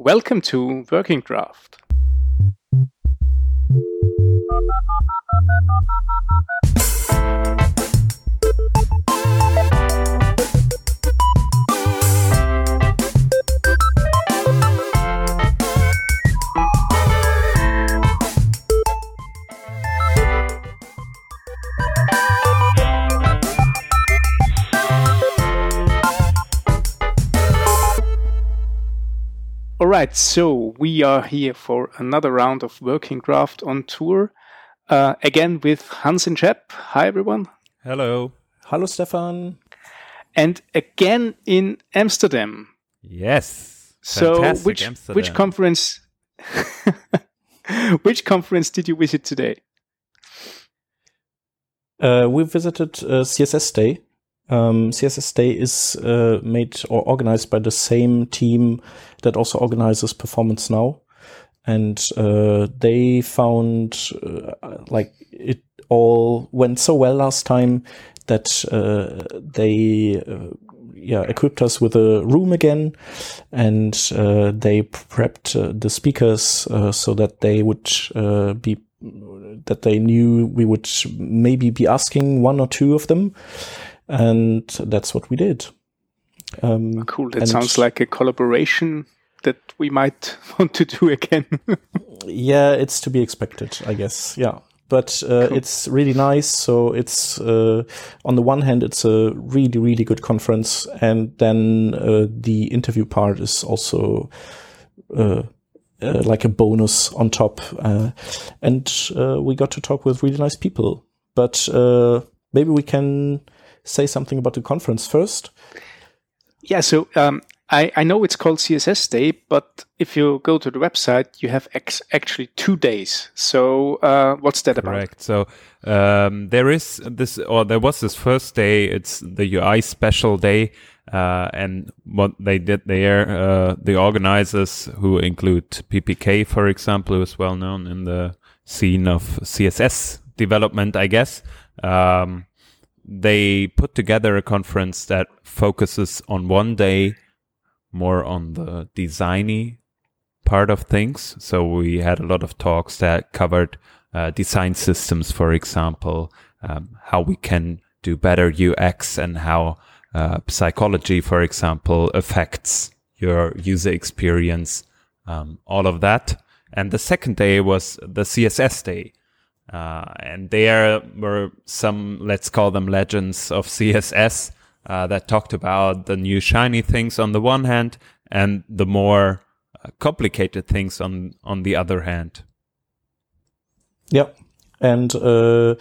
welcome to Working Draft. Right, so we are here for another round of Working Draft on tour. Uh, again with Hans and Shep. Hi, everyone. Hello. Hello, Stefan. And again in Amsterdam. Yes. So, Fantastic which Amsterdam. which conference? which conference did you visit today? Uh, we visited uh, CSS Day. Um, CSS Day is uh, made or organized by the same team that also organizes Performance Now, and uh, they found uh, like it all went so well last time that uh, they uh, yeah equipped us with a room again, and uh, they prepped the speakers so that they would be that they knew we would maybe be asking one or two of them, and that's what we did. Um, Cool. That sounds like a collaboration that we might want to do again. yeah, it's to be expected, I guess. Yeah. But uh, Cool. it's really nice. So it's uh, on the one hand, it's a really, really good conference, and then uh, the interview part is also uh, uh, like a bonus on top. Uh, and uh, we got to talk with really nice people. But uh, maybe we can say something about the conference first. yeah. So um, I I know it's called CSS Day, but if you go to the website, you have ex- actually two days. So uh, what's that about? Correct. So um, there is this, or there was this first day. It's the UI special day, uh, and what they did there, uh, the organizers, who include PPK, for example, who is well known in the scene of CSS development, I guess. Um, they put together a conference that focuses on one day more on the designy part of things. So we had a lot of talks that covered uh, design systems, for example, um, how we can do better UX and how uh, psychology, for example, affects your user experience, um, all of that. And the second day was the CSS day. Uh, and there were some, let's call them legends of CSS uh, that talked about the new shiny things on the one hand and the more uh, complicated things on on the other hand. Yeah, and uh,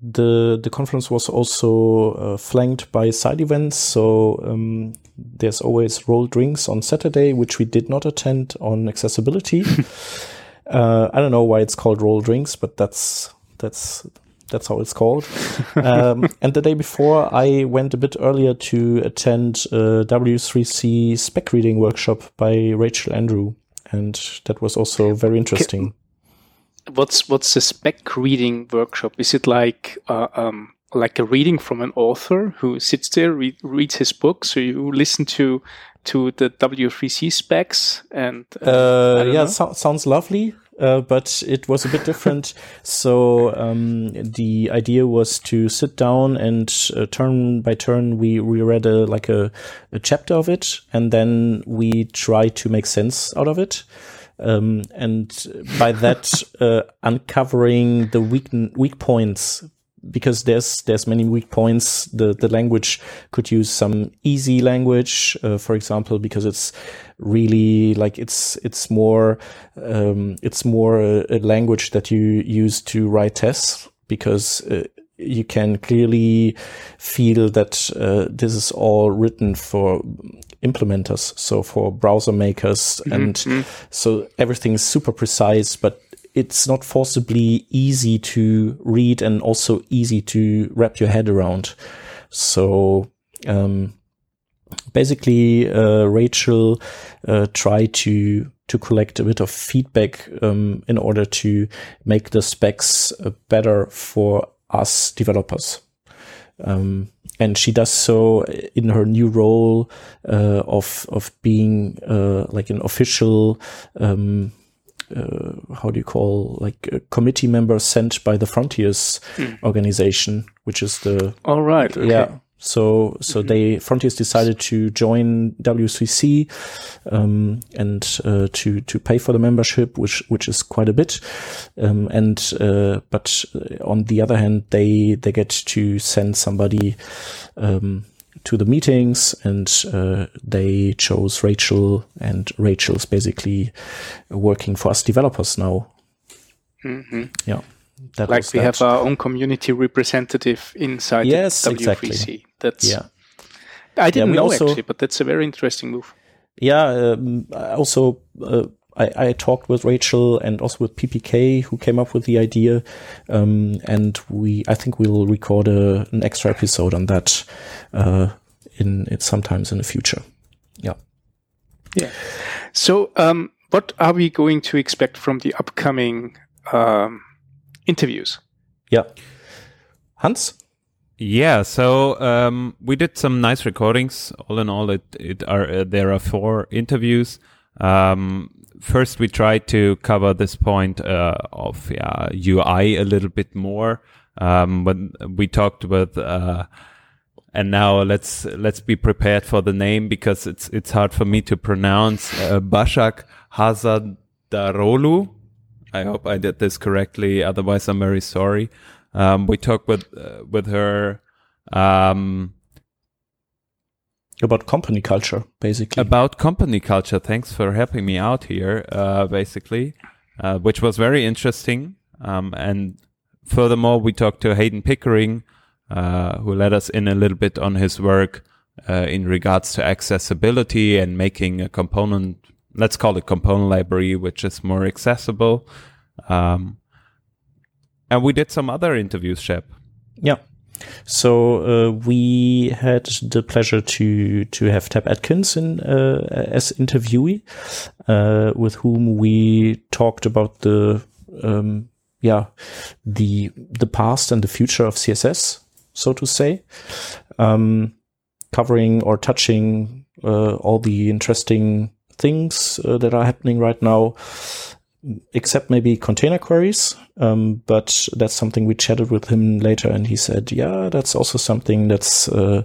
the the conference was also uh, flanked by side events. So um, there's always roll drinks on Saturday, which we did not attend on accessibility. uh, I don't know why it's called roll drinks, but that's that's that's how it's called. um, and the day before, I went a bit earlier to attend a W3C spec reading workshop by Rachel Andrew, and that was also very interesting. What's what's the spec reading workshop? Is it like uh, um, like a reading from an author who sits there read, reads his book? So you listen to to the W3C specs and uh, Uh, yeah, so- sounds lovely. Uh, but it was a bit different. so um, the idea was to sit down and uh, turn by turn we we read a like a, a chapter of it, and then we try to make sense out of it. Um, and by that, uh, uncovering the weak weak points because there's there's many weak points. The the language could use some easy language, uh, for example, because it's really like it's it's more um, it's more a, a language that you use to write tests because. Uh, you can clearly feel that uh, this is all written for implementers, so for browser makers, and so everything is super precise, but it's not forcibly easy to read and also easy to wrap your head around. So um, basically, uh, Rachel uh, tried to to collect a bit of feedback um, in order to make the specs uh, better for us developers. Um, and she does so in her new role uh, of of being uh, like an official um, how do you call like a committee member sent by the Fronteers organization, which is the All right. Okay. yeah. So so they Fronteers decided to join WCC um, and uh, to to pay for the membership, which which is quite a bit. Um, and uh, but on the other hand, they they get to send somebody um, to the meetings, and uh, they chose Rachel, and Rachel's basically working for us developers now. Yeah, that Mm-hmm. Like we that. have our own community representative inside Yes, the exactly. W3C. That's yeah. I didn't we know also- actually, but that's a very interesting move. yeah, um, also uh, I, I talked with Rachel and also with PPK who came up with the idea, um, and we I think we'll record a, an extra episode on that uh, in it sometimes in the future. Yeah. Yeah. So, um, what are we going to expect from the upcoming um, interviews? Yeah. Hans? Yeah, so um, we did some nice recordings. All in all, it it are uh, there are four interviews. Um, first, we tried to cover this point uh, of yeah, UI a little bit more. Um, when we talked with, uh, and now let's let's be prepared for the name because it's it's hard for me to pronounce. Uh, Bashak Hazadarolu. I hope I did this correctly. Otherwise, I'm very sorry. Um, we talked with uh, with her um, About company culture, basically. about company culture. Thanks for helping me out here, uh, basically, uh, which was very interesting. Um, and furthermore, we talked to Heydon Pickering, uh, who let us in a little bit on his work uh, in regards to accessibility and making a component, let's call it component library, which is more accessible. Um, and we did some other interviews, Shep. Yeah. So uh, we had the pleasure to to have Tab Atkins in uh, as interviewee, uh, with whom we talked about the um, yeah the the past and the future of CSS, so to say, um, covering or touching uh, all the interesting things uh, that are happening right now except maybe container queries. Um, but that's something we chatted with him later, and he said, "Yeah, that's also something that's uh,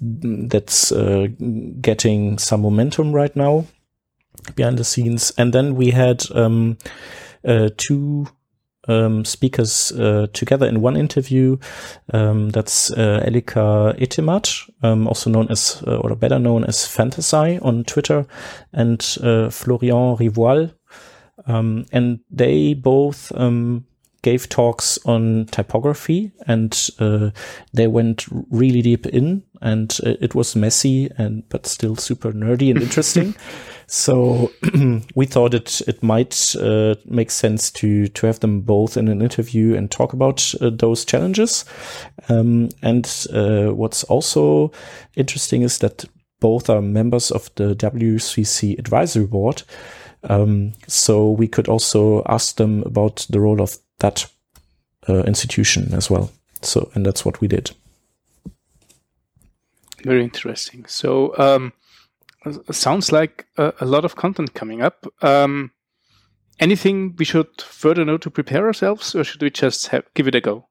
that's uh, getting some momentum right now behind the scenes." And then we had um, uh, two. Um, speakers uh, together in one interview. Um, that's uh, Elika Etemad, um, also known as, uh, or better known as fantasai on Twitter, and Florian Rivoal, um, and they both um, gave talks on typography, and uh, they went really deep in, and uh, it was messy and but still super nerdy and interesting. so we thought it it might uh, make sense to to have them both in an interview and talk about uh, those challenges. Um, and uh, what's also interesting is that both are members of the WCC advisory board. Um, so we could also ask them about the role of that uh, institution as well. So, and that's what we did. Very interesting. So, um, sounds like a, a lot of content coming up. Um, anything we should further know to prepare ourselves, or should we just have, give it a go?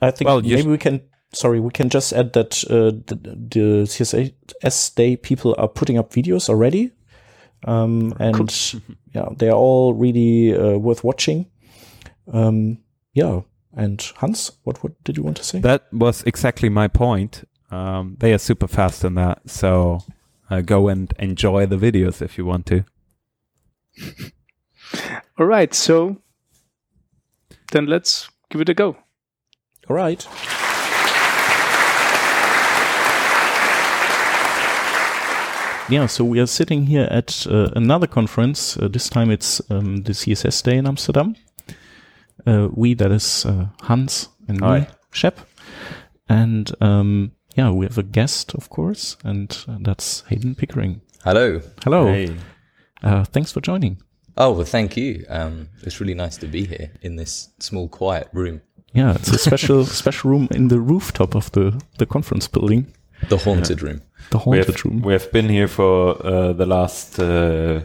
I think Well, maybe we can. Sorry, we can just add that uh, the, the CSS Day people are putting up videos already, um, and yeah, they are all really uh, worth watching. Um, yeah, and Hans, what what did you want to say? That was exactly my point. Um, they are super fast in that, so uh, go and enjoy the videos if you want to. All right. So then let's give it a go. All right. Yeah, so we are sitting here at uh, another conference. Uh, this time it's um, the CSS Day in Amsterdam. Uh, we, that is uh, Hans and me, Hi. Shep. And um, yeah, we have a guest, of course, and uh, that's Heydon Pickering. Hello. Hello. Uh, thanks for joining. Oh, well, thank you. Um, it's really nice to be here in this small, quiet room. Yeah, it's a special special room in the rooftop of the the conference building, The haunted room. the We haunted have, room. we have been here for uh, the last uh,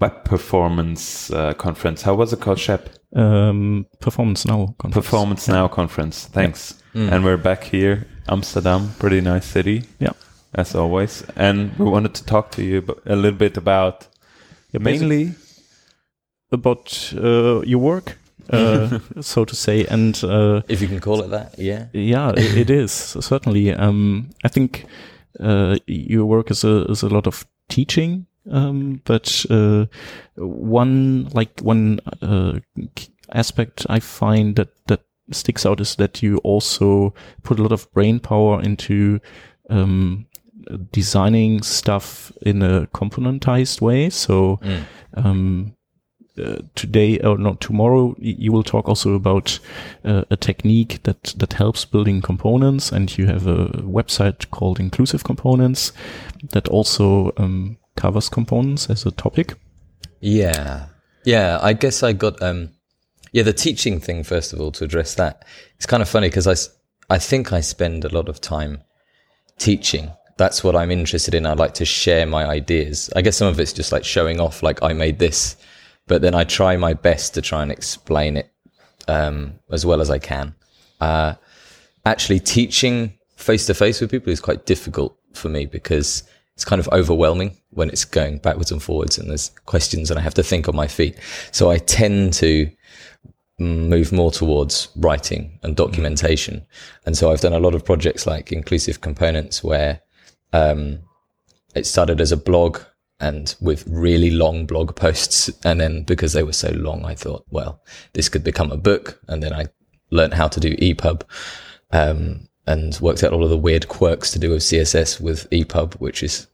web performance uh, conference. How was it called, Shep? Um, performance now. Conference. Performance Now conference. Thanks. Mm. And we're back here, Amsterdam, pretty nice city. Yeah. As always. And we wanted to talk to you a little bit about Yeah, mainly about uh, your work, uh, so to say, and uh, If you can call it that, yeah. yeah, it, it is certainly. Um, I think uh, your work is a is a lot of teaching, um, but uh, one like one uh, aspect I find that that sticks out is that you also put a lot of brain power into um, designing stuff in a componentized way. So Mm. um, today or not tomorrow you will talk also about uh, a technique that that helps building components and you have a website called inclusive components that also um, covers components as a topic Yeah. Yeah, I guess I got um yeah, the teaching thing first of all to address that. It's kind of funny because I I think I spend a lot of time teaching. That's what I'm interested in. I like to share my ideas. I guess some of it's just like showing off like I made this, but then I try my best to try and explain it um as well as I can. Uh actually teaching face to face with people is quite difficult for me because it's kind of overwhelming when it's going backwards and forwards and there's questions and I have to think on my feet. So I tend to move more towards writing and documentation. And so I've done a lot of projects like inclusive components where um, it started as a blog and with really long blog posts. And then because they were so long, I thought, well, this could become a book. And then I learned how to do EPUB um, and worked out all of the weird quirks to do with CSS with EPUB, which is,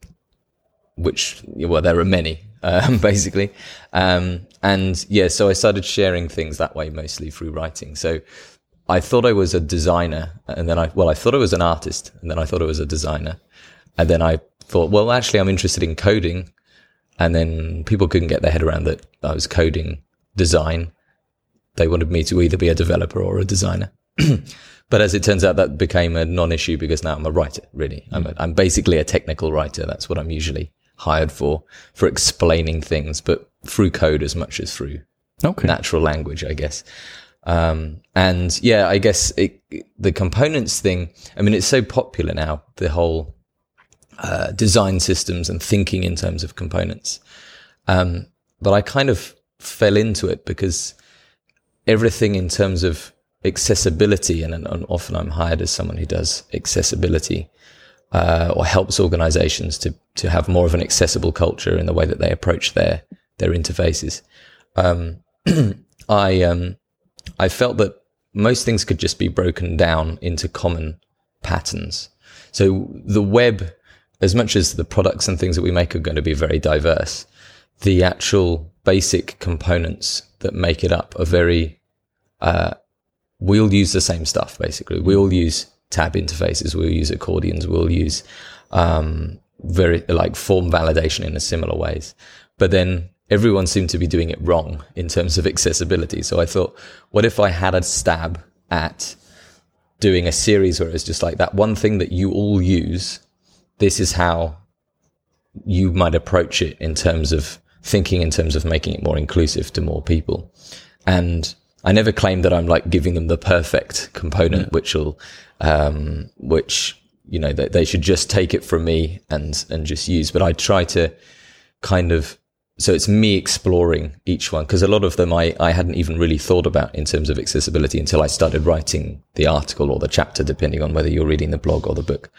which, well, there are many, um, basically. Um, and yeah, so I started sharing things that way, mostly through writing. So I thought I was a designer and then I, well, I thought I was an artist and then I thought I was a designer. And then I thought, well, actually, I'm interested in coding. And then people couldn't get their head around that I was coding design. They wanted me to either be a developer or a designer. but as it turns out, that became a non-issue because now I'm a writer. Really, I'm, a, I'm basically a technical writer. That's what I'm usually hired for for explaining things, but through code as much as through okay natural language, I guess. Um, and yeah, I guess it, the components thing. I mean, it's so popular now. The whole uh, design systems and thinking in terms of components. Um, but I kind of fell into it because everything in terms of accessibility, and, and often I'm hired as someone who does accessibility uh, or helps organizations to to have more of an accessible culture in the way that they approach their their interfaces. Um, I um, I felt that most things could just be broken down into common patterns. So the web, as much as the products and things that we make are going to be very diverse, the actual basic components that make it up are very. Uh, we all use the same stuff basically. We all use tab interfaces. We'll use accordions. We'll use um, very like form validation in a similar ways. But then everyone seemed to be doing it wrong in terms of accessibility. So I thought, what if I had a stab at doing a series where it's just like that one thing that you all use. This is how you might approach it in terms of thinking in terms of making it more inclusive to more people. And I never claim that I'm like giving them the perfect component, which will, um, which, you know, they, they should just take it from me and, and just use. But I try to kind of, so it's me exploring each one because a lot of them I, I hadn't even really thought about in terms of accessibility until I started writing the article or the chapter, depending on whether you're reading the blog or the book.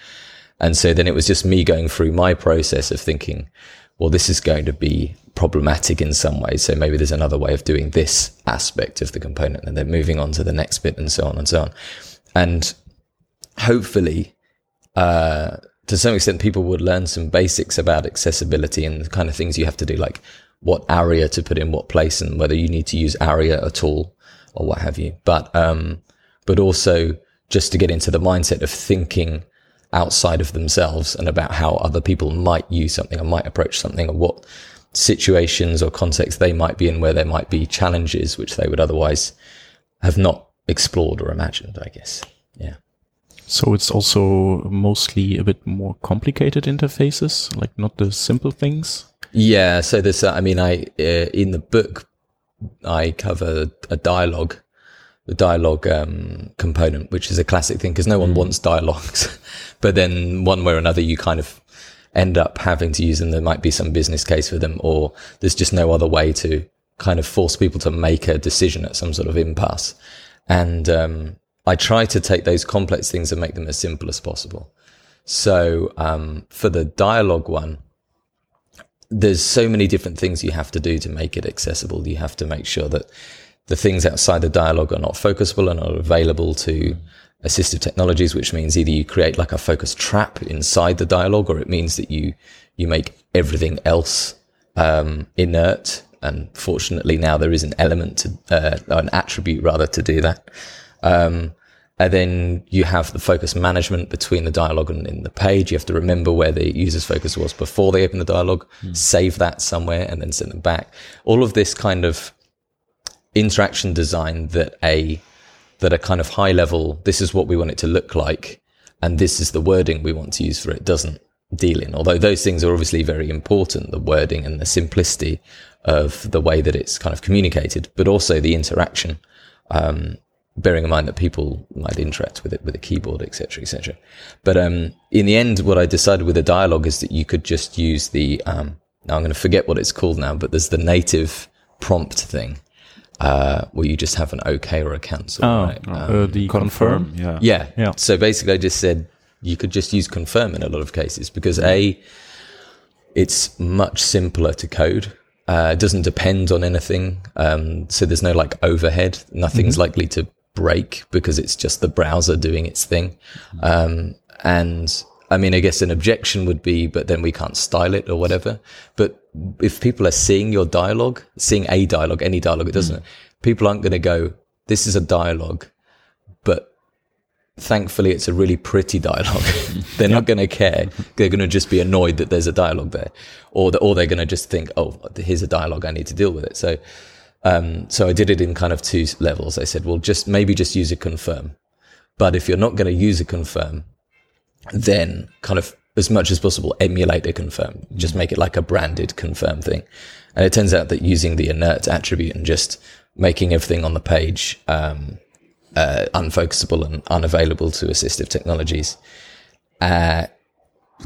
And so then it was just me going through my process of thinking, well, this is going to be problematic in some way. So maybe there's another way of doing this aspect of the component and then moving on to the next bit and so on and so on. And hopefully, uh, to some extent, people would learn some basics about accessibility and the kind of things you have to do, like what ARIA to put in what place and whether you need to use aria at all or what have you. But, um, but also just to get into the mindset of thinking outside of themselves and about how other people might use something or might approach something or what situations or contexts they might be in where there might be challenges which they would otherwise have not explored or imagined, I guess. Yeah. So it's also mostly a bit more complicated interfaces, like not the simple things. Yeah. So this, uh, I mean, I uh, in the book, I cover a dialogue, the dialogue um, component, which is a classic thing because no one wants dialogues, but then one way or another, you kind of end up having to use them. There might be some business case for them, or there's just no other way to kind of force people to make a decision at some sort of impasse. And um, I try to take those complex things and make them as simple as possible. So um, for the dialogue one, there's so many different things you have to do to make it accessible. You have to make sure that the things outside the dialogue are not focusable and are available to assistive technologies, which means either you create like a focus trap inside the dialogue, or it means that you you make everything else um, inert. And fortunately, now there is an element to uh, an attribute rather to do that. Um, and then you have the focus management between the dialogue and in the page. You have to remember where the user's focus was before they open the dialogue, save that somewhere, and then send them back. All of this kind of interaction design that a that a kind of high level. This is what we want it to look like, and this is the wording we want to use for it. Doesn't deal in. Although those things are obviously very important, the wording and the simplicity of the way that it's kind of communicated, but also the interaction. Um, bearing in mind that people might interact with it with a keyboard, etc., etc. But um, in the end, what I decided with the dialogue is that you could just use the. Um, now I'm going to forget what it's called now, but there's the native prompt thing. Uh, where you just have an OK or a cancel, Oh, right? uh, the confirm. Yeah. Yeah. Yeah. So basically, I just said you could just use confirm in a lot of cases because A, it's much simpler to code. Uh, it doesn't depend on anything. Um, so there's no like overhead. Nothing's likely to break because it's just the browser doing its thing. Um, and I mean, I guess an objection would be, but then we can't style it or whatever. But if people are seeing your dialogue, seeing a dialogue, any dialogue, it doesn't, people aren't going to go, this is a dialogue, but thankfully it's a really pretty dialogue. they're not going to care. They're going to just be annoyed that there's a dialogue there, or the, or they're going to just think, oh, here's a dialogue, I need to deal with it. So, um, so I did it in kind of two levels. I said, well, just maybe just use a confirm, but if you're not going to use a confirm, then kind of as much as possible emulate a confirm. Just make it like a branded confirm thing. And it turns out that using the inert attribute and just making everything on the page um, uh, unfocusable and unavailable to assistive technologies uh,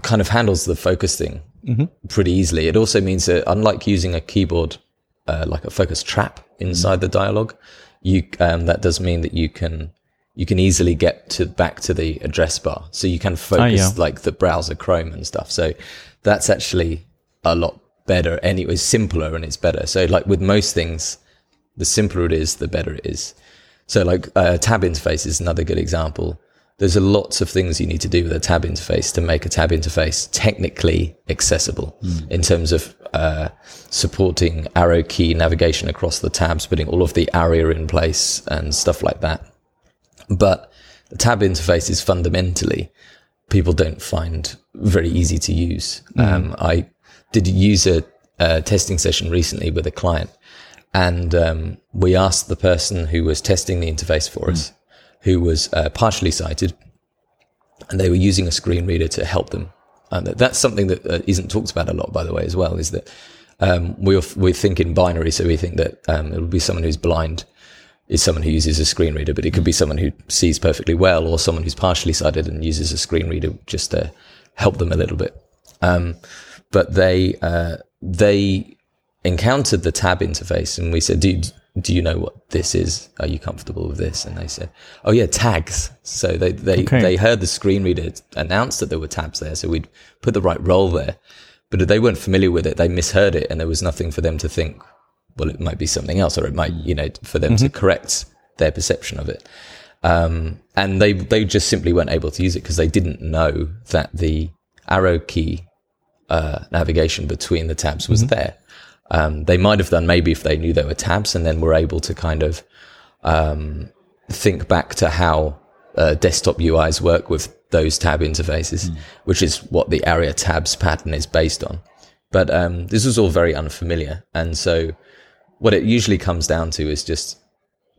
kind of handles the focus thing pretty easily. It also means that unlike using a keyboard uh, like a focus trap inside the dialogue, you um, that does mean that you can you can easily get to back to the address bar, so you can focus yeah. like the browser Chrome and stuff. So that's actually a lot better. Anyway, it's simpler and it's better. So like with most things, the simpler it is, the better it is. So like a tab interface is another good example. There's a lots of things you need to do with a tab interface to make a tab interface technically accessible in terms of uh, supporting arrow key navigation across the tabs, putting all of the ARIA in place and stuff like that. But the tab interface is fundamentally people don't find very easy to use. Um, I did use a, a testing session recently with a client, and um, we asked the person who was testing the interface for us, who was uh, partially sighted, and they were using a screen reader to help them. And that's something that uh, isn't talked about a lot, by the way, as well. Is that um, we we think in binary, so we think that um, it would be someone who's blind is someone who uses a screen reader, but it could be someone who sees perfectly well, or someone who's partially sighted and uses a screen reader just to help them a little bit. Um, but they uh, they encountered the tab interface, and we said, "Do you, do you know what this is? Are you comfortable with this?" And they said, "Oh yeah, tags." So they they Okay. they heard the screen reader announce that there were tabs there, so we'd put the right role there. But they weren't familiar with it. They misheard it, and there was nothing for them to think. Well, it might be something else, or it might, you know, for them to correct their perception of it. Um, and they they just simply weren't able to use it because they didn't know that the arrow key uh, navigation between the tabs was there. Um, they might have done maybe if they knew there were tabs and then were able to kind of um, think back to how uh, desktop UIs work with those tab interfaces, which is what the ARIA tabs pattern is based on. But um, this was all very unfamiliar, and so what it usually comes down to is just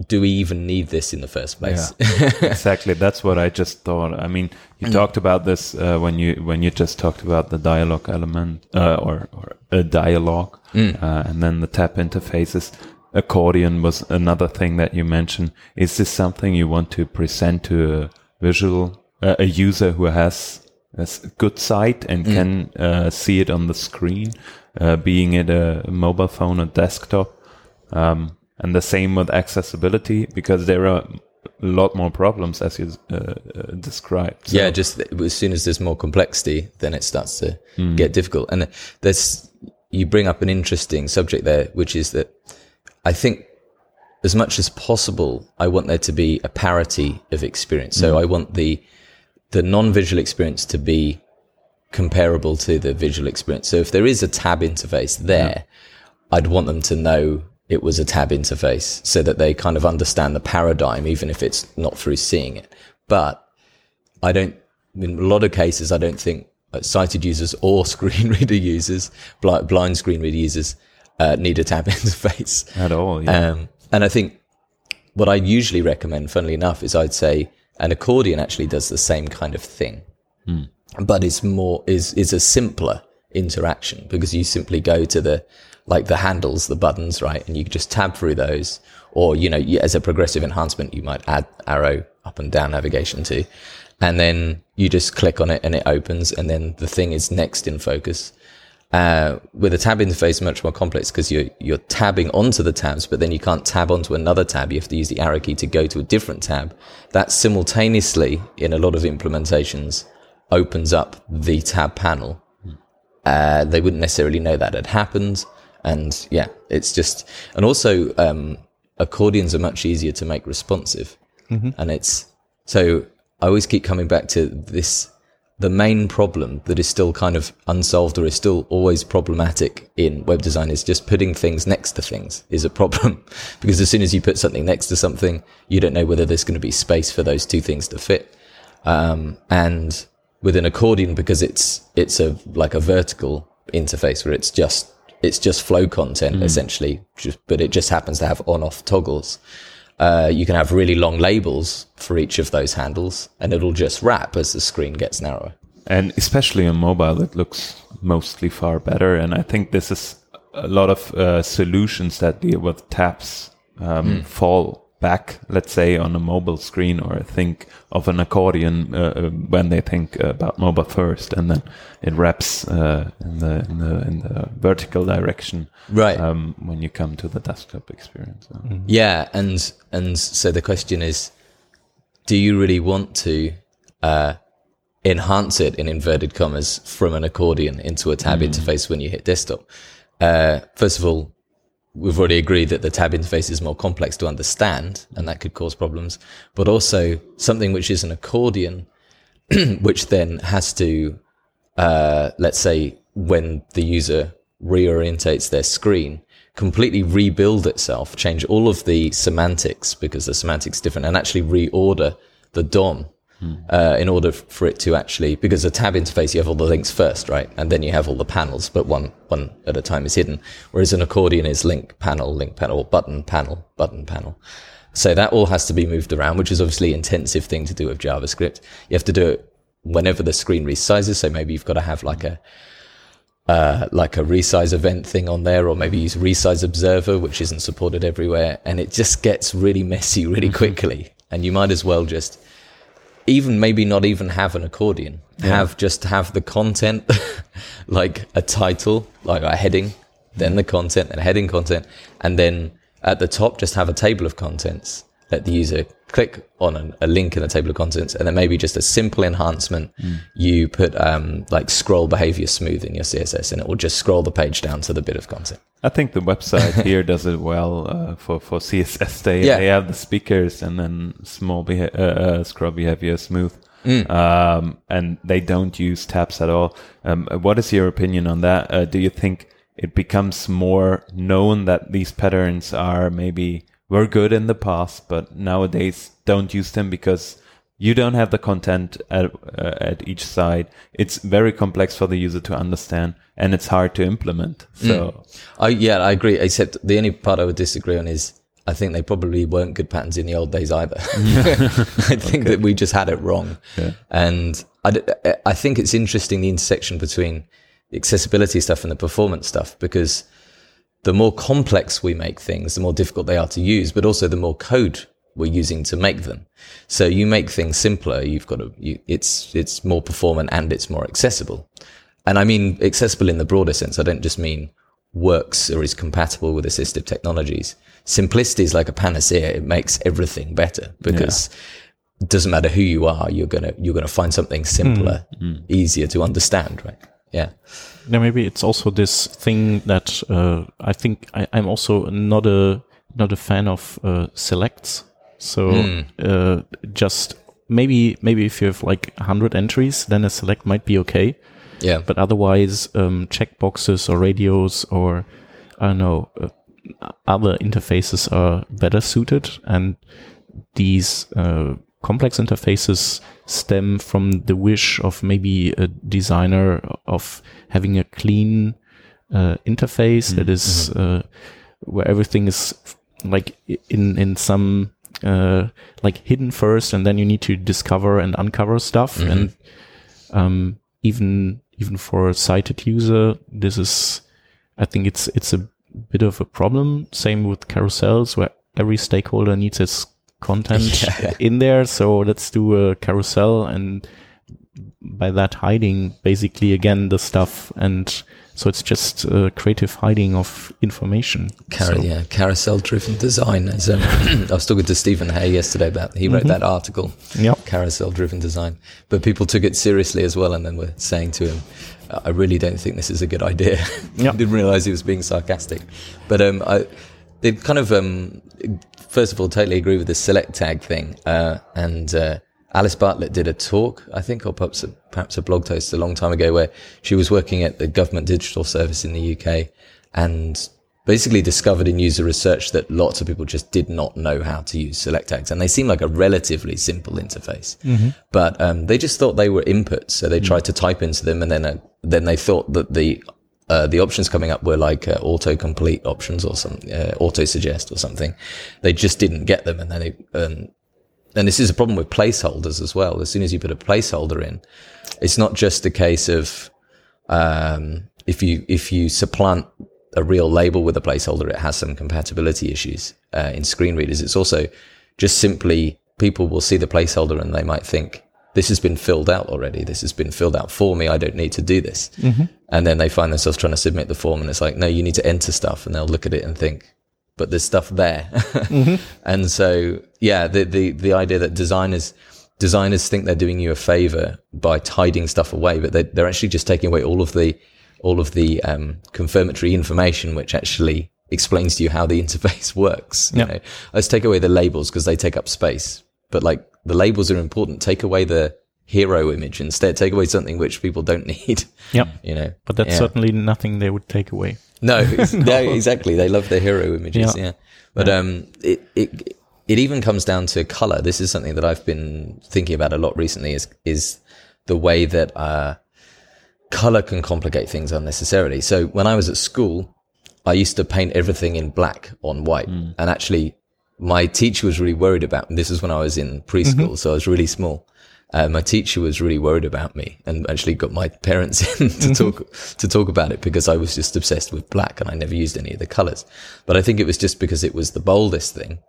do we even need this in the first place? exactly. That's what I just thought. I mean, you talked about this uh, when you when you just talked about the dialogue element uh, or, or a dialogue, uh, and then the tab interfaces. Accordion was another thing that you mentioned. Is this something you want to present to a visual uh, a user who has a good sight and can uh, see it on the screen, uh, being it a mobile phone or desktop? Um, and the same with accessibility because there are a lot more problems as you uh, uh, described. So- yeah, just as soon as there's more complexity, then it starts to get difficult. And there's you bring up an interesting subject there, which is that I think as much as possible, I want there to be a parity of experience. So I want the the non-visual experience to be comparable to the visual experience. So if there is a tab interface there, I'd want them to know it was a tab interface so that they kind of understand the paradigm, even if it's not through seeing it. But I don't, in a lot of cases, I don't think uh, sighted users or screen reader users, blind, screen reader users, uh, need a tab interface. at all. Yeah. Um, and I think what I usually recommend, funnily enough, is I'd say an accordion actually does the same kind of thing, but it's more is is a simpler interaction because you simply go to the like the handles, the buttons, right, and you just tab through those, or you know, as a progressive enhancement, you might add arrow up and down navigation to, and then you just click on it and it opens, and then the thing is next in focus. Uh, with a tab interface, much more complex because you're you're tabbing onto the tabs, but then you can't tab onto another tab. You have to use the arrow key to go to a different tab. That simultaneously, in a lot of implementations, opens up the tab panel. Uh, they wouldn't necessarily know that had happened, and yeah, it's just and also um, accordions are much easier to make responsive, and it's so I always keep coming back to this the main problem that is still kind of unsolved or is still always problematic in web design is just putting things next to things is a problem. Because as soon as you put something next to something, you don't know whether there's going to be space for those two things to fit. Um, and with an accordion, because it's, it's a, like a vertical interface where it's just, it's just flow content essentially, just, but it just happens to have on off toggles. Uh, you can have really long labels for each of those handles and it'll just wrap as the screen gets narrower. and especially on mobile, it looks mostly far better. And I think this is a lot of uh, solutions that deal with tabs um, fall back, let's say, on a mobile screen, or think of an accordion uh, uh, when they think about mobile first, and then it wraps uh, in the in the in the vertical direction, Right. Um, when you come to the desktop experience. So. Yeah, and and so the question is, do you really want to uh, enhance it in inverted commas from an accordion into a tab interface when you hit desktop? Uh, first of all, we've already agreed that the tab interface is more complex to understand, and that could cause problems. But also something which is an accordion, which then has to, uh, let's say, when the user reorientates their screen, completely rebuild itself, change all of the semantics because the semantics different, and actually reorder the DOM uh, in order for it to actually because a tab interface you have all the links first, right, and then you have all the panels, but one one at a time is hidden. Whereas an accordion is link panel, link panel, button panel, button panel. So that all has to be moved around, which is obviously an intensive thing to do with JavaScript. You have to do it whenever the screen resizes. So maybe you've got to have like a uh, like a resize event thing on there, or maybe use resize observer, which isn't supported everywhere, and it just gets really messy really quickly. And you might as well just even maybe not even have an accordion, have just have the content like a title, like a heading, then the content, and heading content, and then at the top just have a table of contents. Let the user click on an, a link in the table of contents, and then maybe just a simple enhancement. You put um, like scroll behavior smooth in your CSS, and it will just scroll the page down to the bit of content. I think the website here does it well uh, for for CSS. They Yeah. they have the speakers and then small beha- uh, uh, scroll behavior smooth, um, and they don't use tabs at all. Um, what is your opinion on that? Uh, do you think it becomes more known that these patterns are maybe were good in the past, but nowadays don't use them because you don't have the content at, uh, at each side. It's very complex for the user to understand, and it's hard to implement. So. I yeah, I agree. Except the only part I would disagree on is I think they probably weren't good patterns in the old days either. I think that we just had it wrong. And I, I think it's interesting the intersection between the accessibility stuff and the performance stuff because the more complex we make things, the more difficult they are to use, but also the more code we're using to make them. So you make things simpler, you've got to, you, it's, it's more performant and it's more accessible. And I mean accessible in the broader sense. I don't just mean works or is compatible with assistive technologies. Simplicity is like a panacea. It makes everything better because it doesn't matter who you are, you're gonna you're gonna find something simpler, mm. Mm. easier to understand, right? Yeah. Now maybe it's also this thing that uh, I think I, I'm also not a not a fan of uh, selects. So uh, just maybe maybe if you have like hundred entries, then a select might be okay. Yeah. But otherwise, um, checkboxes or radios or I don't know uh, other interfaces are better suited, and these uh, complex interfaces stem from the wish of maybe a designer of having a clean uh, interface that is, uh, where everything is like in in some uh, like hidden first, and then you need to discover and uncover stuff, and um, even even for a sighted user, this is I think it's it's a bit of a problem. Same with carousels, where every stakeholder needs its content Yeah. in there. So let's do a carousel, and by that hiding basically again the stuff, and so it's just uh, creative hiding of information. Car- So- yeah, carousel driven design. As, um, I was talking to Stephen Hay yesterday about he wrote that article, Yep. carousel driven design. But people took it seriously as well, and then were saying to him, "I really don't think this is a good idea." Yep. Didn't realize he was being sarcastic. But um, I, they kind of um, first of all totally agree with the select tag thing, uh, and. Uh, Alice Bartlett did a talk, I think, or perhaps a, perhaps a blog post a long time ago, where she was working at the government digital service in the UK, and basically discovered in user research that lots of people just did not know how to use select tags, and they seem like a relatively simple interface, but um, they just thought they were inputs, so they tried to type into them, and then uh, then they thought that the uh, the options coming up were like uh, autocomplete options or some uh, auto suggest or something. They just didn't get them, and then they, um, and this is a problem with placeholders as well. As soon as you put a placeholder in, it's not just a case of um, if you if you supplant a real label with a placeholder, it has some compatibility issues uh, in screen readers. It's also just simply people will see the placeholder and they might think this has been filled out already. This has been filled out for me. I don't need to do this. And then they find themselves trying to submit the form and it's like, no, you need to enter stuff. And they'll look at it and think, but there's stuff there. And so, yeah, the, the, the idea that designers, designers think they're doing you a favor by tiding stuff away, but they're, they're actually just taking away all of the, all of the, um, confirmatory information, which actually explains to you how the interface works. You Yeah. know, let's take away the labels because they take up space, but like the labels are important. Take away the hero image instead. Take away something which people don't need. Yep. You know, But that's Yeah. certainly nothing they would take away. No, it's- no, exactly. They love their hero images. Yeah. Yeah, but um, it it it even comes down to color. This is something that I've been thinking about a lot recently. Is is the way that uh, color can complicate things unnecessarily. So when I was at school, I used to paint everything in black on white, and actually, my teacher was really worried about. me. this is when I was in preschool, so I was really small. Uh, my teacher was really worried about me and actually got my parents in to talk to talk about it because I was just obsessed with black and I never used any of the colors. But I think it was just because it was the boldest thing,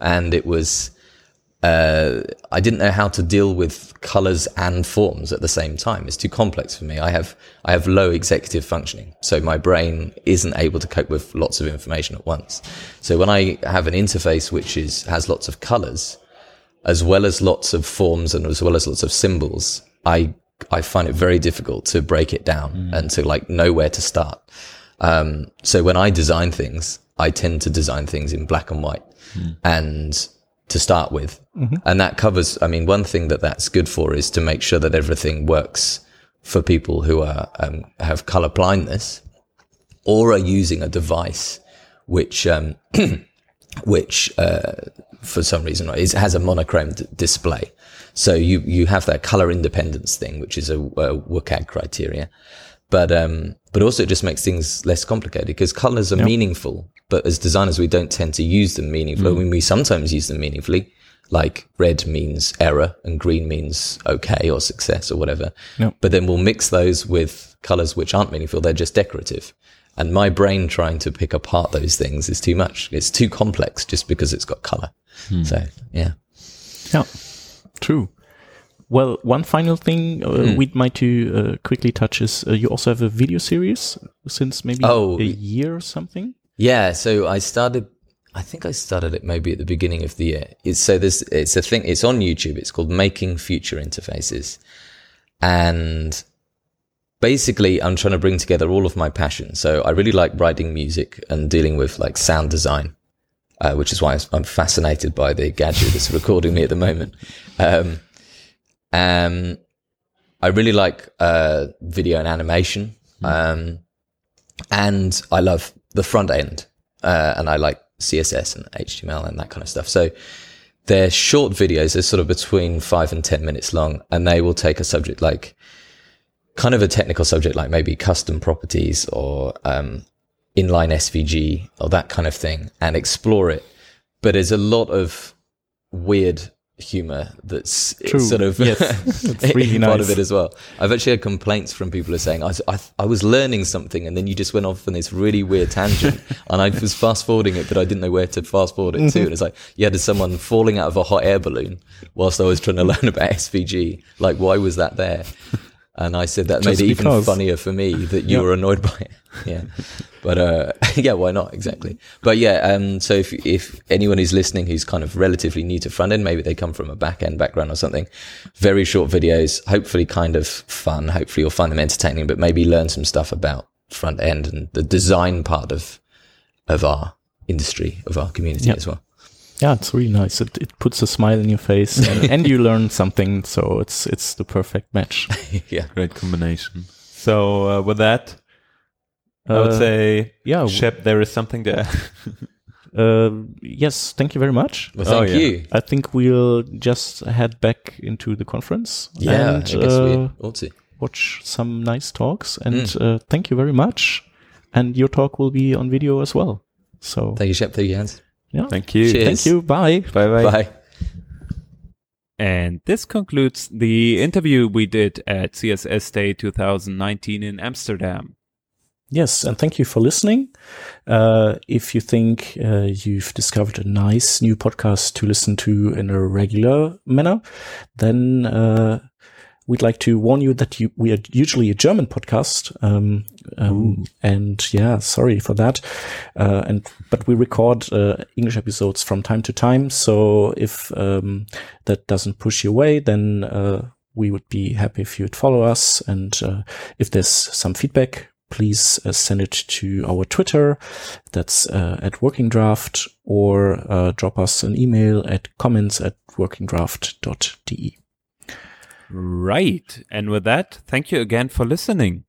and it was uh, I didn't know how to deal with colors and forms at the same time. It's too complex for me. I have I have low executive functioning, so my brain isn't able to cope with lots of information at once. So when I have an interface which is has lots of colors, as well as lots of forms and as well as lots of symbols, I I find it very difficult to break it down and to like know where to start. Um, so when I design things, I tend to design things in black and white, and to start with, and that covers. I mean, one thing that that's good for is to make sure that everything works for people who are um, have color blindness or are using a device which um, which uh, for some reason is, has a monochrome d- display. So you you have that color independence thing, which is a, a WCAG criteria. But um, but also it just makes things less complicated because colors are meaningful. But as designers, we don't tend to use them meaningfully. I mean, we sometimes use them meaningfully, like red means error and green means okay or success or whatever. Yep. But then we'll mix those with colors which aren't meaningful; they're just decorative. And my brain trying to pick apart those things is too much. It's too complex just because it's got color. So yeah. Yeah, true. Well, one final thing uh, Hmm. we'd like to uh, quickly touch is uh, you also have a video series since maybe Oh, a year or something. Yeah, so I started. I think I started it maybe at the beginning of the year. It's, so this it's a thing. It's on YouTube. It's called Making Future Interfaces, and basically, I'm trying to bring together all of my passions. So I really like writing music and dealing with like sound design, uh, which is why I'm fascinated by the gadget that's recording me at the moment. Um, um, I really like uh, video and animation. Um, and I love the front end, uh, and I like CSS and HTML and that kind of stuff. So they're short videos. They're sort of between five and 10 minutes long, and they will take a subject like kind of a technical subject, like maybe custom properties or, um, inline SVG or that kind of thing and explore it. But there's a lot of weird humor that's sort of Yes. It's really part nice. of it as well. I've actually had complaints from people who are saying I I, I was learning something and then you just went off on this really weird tangent and I was fast forwarding it, but I didn't know where to fast forward it to. Mm-hmm. And it's like, yeah, there's someone falling out of a hot air balloon whilst I was trying to learn about SVG. Like, why was that there? And I said that Just made it even because. funnier for me that you Yeah. were annoyed by it. Yeah. But, uh, yeah, why not? Exactly. But yeah, um, so if, if anyone is listening who's kind of relatively new to front end, maybe they come from a back end background or something, very short videos, hopefully kind of fun. Hopefully you'll find them entertaining, but maybe learn some stuff about front end and the design part of, of our industry, of our community Yeah. as well. Yeah, it's really nice. It, it puts a smile in your face, and, and you learn something. So it's it's the perfect match. yeah. Great combination. So uh, with that, I would Uh, say, yeah. w- Schepp, there is something there. Uh, yes, thank you very much. Well, Oh, thank yeah. you. I think we'll just head back into the conference. Yeah, and, I guess uh, we ought to. watch some nice talks. And Mm. uh, thank you very much. And your talk will be on video as well. So Thank you, Schepp. Thank you, Hans. Yeah, Thank you. Cheers. thank you. Bye. Bye bye. Bye. And this concludes the interview we did at CSS Day 2019 in Amsterdam. Yes, and thank you for listening. Uh, if you think uh, you've discovered a nice new podcast to listen to in a regular manner, then uh, we'd like to warn you that you, we are usually a German podcast. Um, um, and yeah, sorry for that. Uh, and but we record uh, English episodes from time to time. So if um, that doesn't push you away, then uh, we would be happy if you'd follow us. And uh, if there's some feedback, please uh, send it to our Twitter. That's uh, at Working Draft, or uh, drop us an email at comments at workingdraft.de. Right. And with that, thank you again for listening.